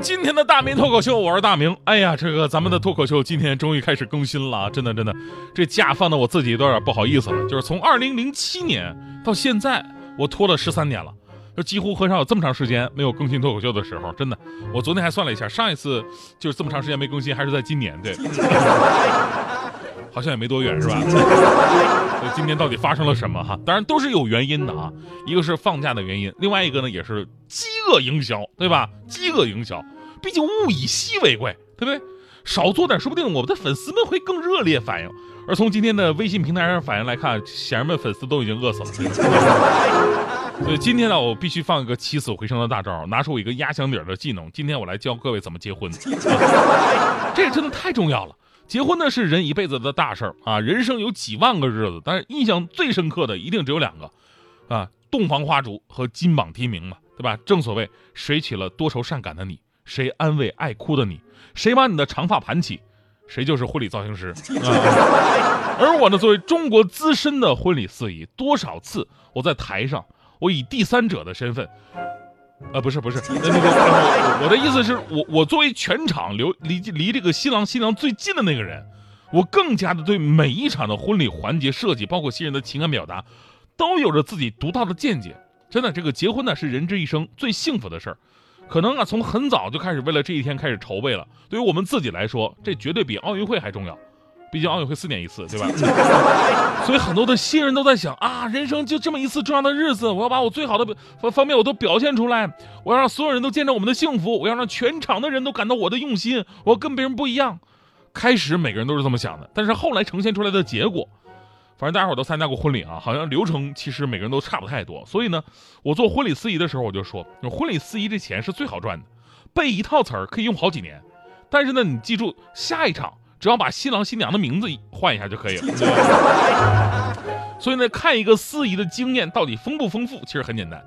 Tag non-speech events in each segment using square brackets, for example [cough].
今天的大明脱口秀，我是大明。哎呀，这个咱们的脱口秀今天终于开始更新了，真的真的，这假放的我自己都有点不好意思了。就是从二零零七年到现在，我拖了十三年了，就几乎很少有这么长时间没有更新脱口秀的时候。真的，我昨天还算了一下，上一次就是这么长时间没更新，还是在今年，对。好像也没多远，是吧？[laughs] 所以今天到底发生了什么哈？当然都是有原因的啊，一个是放假的原因，另外一个呢也是饥饿营销，对吧？饥饿营销，毕竟物以稀为贵，对不对？少做点，说不定我们的粉丝们会更热烈反应。而从今天的微信平台上反应来看，显然们粉丝都已经饿死了。[laughs] 所以今天呢，我必须放一个起死回生的大招，拿出我一个压箱底的技能。今天我来教各位怎么结婚，[laughs] 这个真的太重要了。结婚呢是人一辈子的大事儿啊，人生有几万个日子，但是印象最深刻的一定只有两个，啊，洞房花烛和金榜题名嘛，对吧？正所谓谁娶了多愁善感的你，谁安慰爱哭的你，谁把你的长发盘起，谁就是婚礼造型师。啊、[laughs] 而我呢，作为中国资深的婚礼司仪，多少次我在台上，我以第三者的身份。啊，不是不是，那那个，我的意思是我我作为全场留离离这个新郎新娘最近的那个人，我更加的对每一场的婚礼环节设计，包括新人的情感表达，都有着自己独到的见解。真的，这个结婚呢是人之一生最幸福的事儿，可能啊从很早就开始为了这一天开始筹备了。对于我们自己来说，这绝对比奥运会还重要。毕竟奥运会四年一次，对吧？[laughs] 所以很多的新人都在想啊，人生就这么一次重要的日子，我要把我最好的方方面我都表现出来，我要让所有人都见证我们的幸福，我要让全场的人都感到我的用心，我要跟别人不一样。开始每个人都是这么想的，但是后来呈现出来的结果，反正大家伙都参加过婚礼啊，好像流程其实每个人都差不太多。所以呢，我做婚礼司仪的时候，我就说，婚礼司仪这钱是最好赚的，背一套词儿可以用好几年。但是呢，你记住下一场。只要把新郎新娘的名字换一下就可以了。[laughs] 所以呢，看一个司仪的经验到底丰不丰富，其实很简单。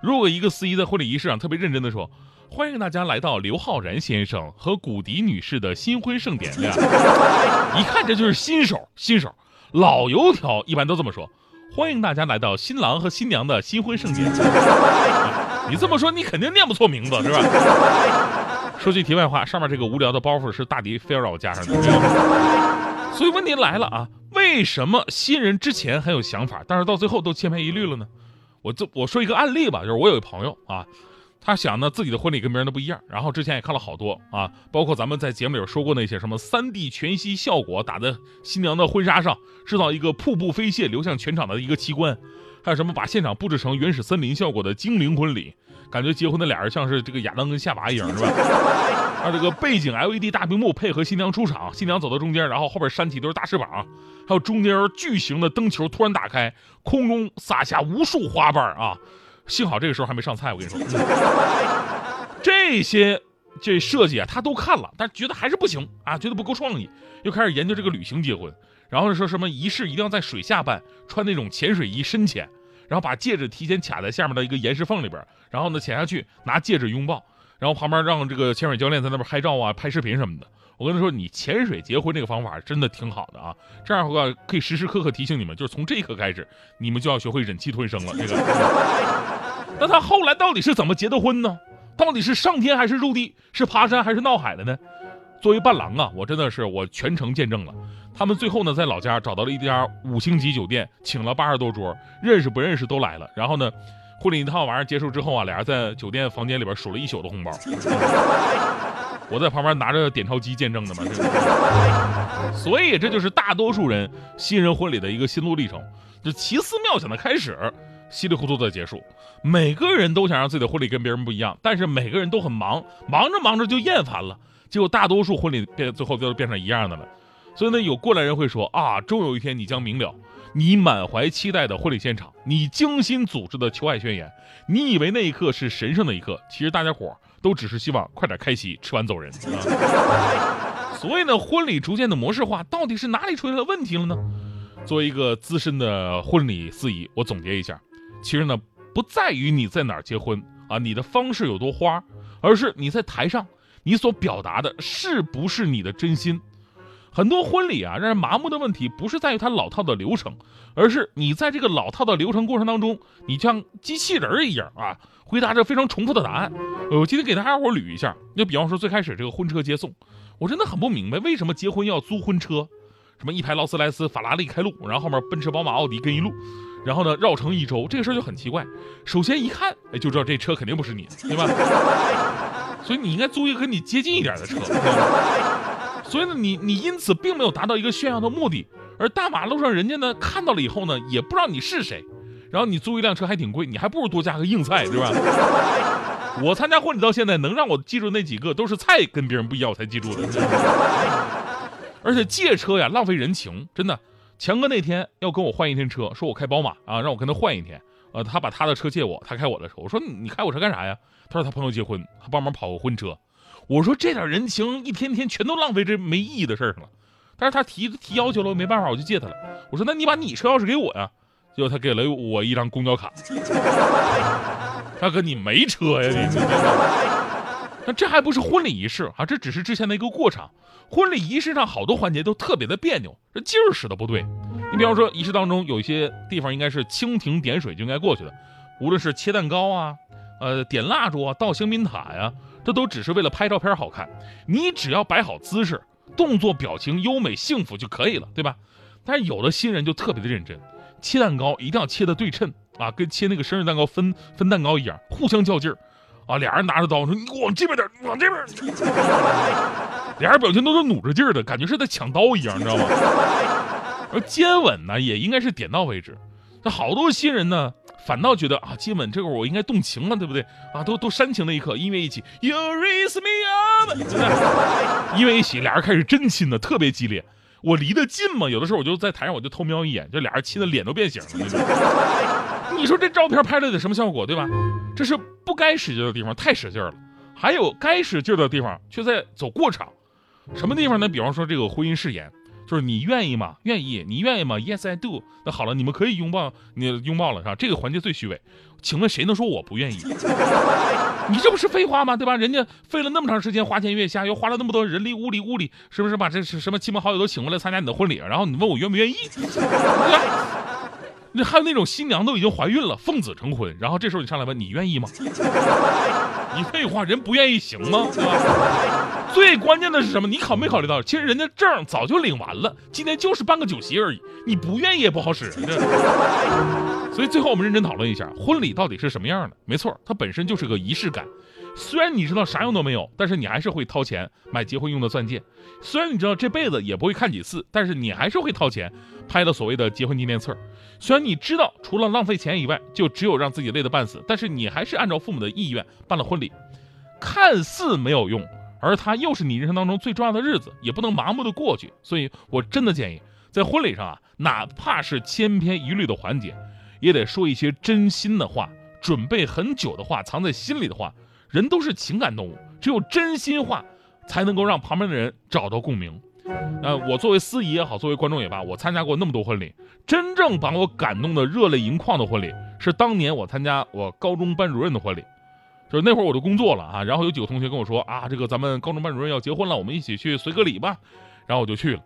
如果一个司仪在婚礼仪式上特别认真的说：“欢迎大家来到刘昊然先生和古迪女士的新婚盛典。”一看这就是新手，新手。老油条一般都这么说：“欢迎大家来到新郎和新娘的新婚盛典。[laughs] ”你这么说，你肯定念不错名字，是吧？说句题外话，上面这个无聊的包袱是大迪非要让我加上的，所以问题来了啊，为什么新人之前很有想法，但是到最后都千篇一律了呢？我这我说一个案例吧，就是我有一朋友啊，他想呢自己的婚礼跟别人的不一样，然后之前也看了好多啊，包括咱们在节目里说过那些什么三 D 全息效果打在新娘的婚纱上，制造一个瀑布飞泻流向全场的一个奇观，还有什么把现场布置成原始森林效果的精灵婚礼。感觉结婚的俩人像是这个亚当跟夏娃一样，是吧？还 [laughs] 有这个背景 LED 大屏幕配合新娘出场，新娘走到中间，然后后边扇起都是大翅膀，还有中间巨型的灯球突然打开，空中洒下无数花瓣啊！幸好这个时候还没上菜，我跟你说，[laughs] 这些这设计啊，他都看了，但觉得还是不行啊，觉得不够创意，又开始研究这个旅行结婚，然后说什么仪式一定要在水下办，穿那种潜水衣深潜。然后把戒指提前卡在下面的一个岩石缝里边，然后呢潜下去拿戒指拥抱，然后旁边让这个潜水教练在那边拍照啊、拍视频什么的。我跟他说，你潜水结婚这个方法真的挺好的啊，这样的话可以时时刻刻提醒你们，就是从这一刻开始，你们就要学会忍气吞声了。[laughs] 这个，那他后来到底是怎么结的婚呢？到底是上天还是入地？是爬山还是闹海的呢？作为伴郎啊，我真的是我全程见证了。他们最后呢，在老家找到了一家五星级酒店，请了八十多桌，认识不认识都来了。然后呢，婚礼一套玩意儿结束之后啊，俩人在酒店房间里边数了一宿的红包。[laughs] 我在旁边拿着点钞机见证的嘛。所以这就是大多数人新人婚礼的一个心路历程，就奇思妙想的开始，稀里糊涂的结束。每个人都想让自己的婚礼跟别人不一样，但是每个人都很忙，忙着忙着就厌烦了。结果大多数婚礼变最后都变成一样的了，所以呢，有过来人会说啊，终有一天你将明了，你满怀期待的婚礼现场，你精心组织的求爱宣言，你以为那一刻是神圣的一刻，其实大家伙都只是希望快点开席，吃完走人。[laughs] 所以呢，婚礼逐渐的模式化，到底是哪里出现了问题了呢？作为一个资深的婚礼司仪，我总结一下，其实呢，不在于你在哪儿结婚啊，你的方式有多花，而是你在台上你所表达的是不是你的真心。很多婚礼啊，让人麻木的问题不是在于它老套的流程，而是你在这个老套的流程过程当中，你像机器人一样啊，回答着非常重复的答案。我今天给大家伙捋一下，就比方说最开始这个婚车接送，我真的很不明白为什么结婚要租婚车，什么一排劳斯莱斯、法拉利开路，然后后面奔驰、宝马、奥迪跟一路，然后呢绕城一周，这个事儿就很奇怪。首先一看，哎，就知道这车肯定不是你的，对吧？[laughs] 所以你应该租一个跟你接近一点的车。所以呢，你你因此并没有达到一个炫耀的目的，而大马路上人家呢看到了以后呢，也不知道你是谁，然后你租一辆车还挺贵，你还不如多加个硬菜，对吧？[laughs] 我参加婚礼到现在，能让我记住那几个都是菜跟别人不一样，我才记住的。而且借车呀，浪费人情，真的。强哥那天要跟我换一天车，说我开宝马啊，让我跟他换一天。呃，他把他的车借我，他开我的车。我说你开我车干啥呀？他说他朋友结婚，他帮忙跑个婚车。我说这点人情一天天全都浪费这没意义的事儿上了，但是他提提要求了，我没办法，我就借他了。我说那你把你车钥匙给我呀，结果他给了我一张公交卡。[laughs] 大哥你没车呀你？那这还不是婚礼仪式啊，这只是之前的一个过场。婚礼仪式上好多环节都特别的别扭，这劲儿使的不对。你比方说仪式当中有一些地方应该是蜻蜓点水就应该过去的，无论是切蛋糕啊，呃点蜡烛啊，倒香槟塔呀。这都只是为了拍照片好看，你只要摆好姿势，动作表情优美幸福就可以了，对吧？但是有的新人就特别的认真，切蛋糕一定要切的对称啊，跟切那个生日蛋糕分分蛋糕一样，互相较劲儿啊。俩人拿着刀说：“你给我往这边点，往这边。”俩人表情都是努着劲儿的，感觉是在抢刀一样，你知道吗？而接吻呢，也应该是点到为止。那好多新人呢。反倒觉得啊，接吻这会儿我应该动情了，对不对？啊，都都煽情那一刻，音乐一起，You raise me up，对不对？音乐一起，俩人开始真亲了，特别激烈。我离得近嘛，有的时候我就在台上，我就偷瞄一眼，就俩人亲的脸都变形了。你说这照片拍的得什么效果，对吧？这是不该使劲的地方太使劲了，还有该使劲的地方却在走过场。什么地方呢？比方说这个婚姻誓言。就是你愿意吗？愿意，你愿意吗？Yes, I do。那好了，你们可以拥抱，你拥抱了是吧？这个环节最虚伪。请问谁能说我不愿意？[laughs] 你这不是废话吗？对吧？人家费了那么长时间花前月下，又花了那么多人力物力物力，是不是把这是什么亲朋好友都请过来参加你的婚礼？然后你问我愿不愿意？[laughs] 那还有那种新娘都已经怀孕了，奉子成婚，然后这时候你上来问你愿意吗？[laughs] 你废话，人不愿意行吗？最关键的是什么？你考没考虑到？其实人家证早就领完了，今天就是办个酒席而已。你不愿意也不好使。所以最后我们认真讨论一下，婚礼到底是什么样的？没错，它本身就是个仪式感。虽然你知道啥用都没有，但是你还是会掏钱买结婚用的钻戒。虽然你知道这辈子也不会看几次，但是你还是会掏钱拍了所谓的结婚纪念册。虽然你知道除了浪费钱以外，就只有让自己累得半死，但是你还是按照父母的意愿办了婚礼。看似没有用。而它又是你人生当中最重要的日子，也不能盲目的过去。所以我真的建议，在婚礼上啊，哪怕是千篇一律的环节，也得说一些真心的话，准备很久的话，藏在心里的话。人都是情感动物，只有真心话，才能够让旁边的人找到共鸣。呃，我作为司仪也好，作为观众也罢，我参加过那么多婚礼，真正把我感动的热泪盈眶的婚礼，是当年我参加我高中班主任的婚礼。就是那会儿我就工作了啊，然后有几个同学跟我说啊，这个咱们高中班主任要结婚了，我们一起去随个礼吧。然后我就去了。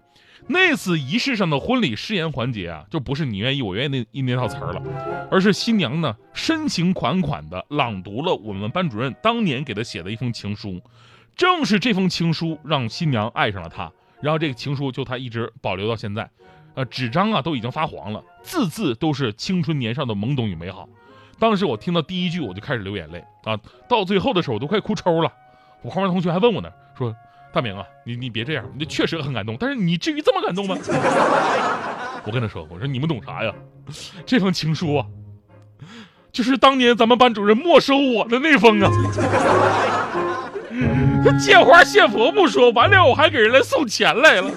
那次仪式上的婚礼誓言环节啊，就不是你愿意我愿意那一那套词儿了，而是新娘呢深情款款的朗读了我们班主任当年给她写的一封情书。正是这封情书让新娘爱上了他，然后这个情书就他一直保留到现在。呃，纸张啊都已经发黄了，字字都是青春年少的懵懂与美好。当时我听到第一句，我就开始流眼泪啊！到最后的时候，我都快哭抽了。我旁边同学还问我呢，说：“大明啊，你你别这样，你确实很感动，但是你至于这么感动吗？” [laughs] 我跟他说：“我说你们懂啥呀？这封情书啊，就是当年咱们班主任没收我的那封啊！他借花献佛不说，完了我还给人来送钱来了。”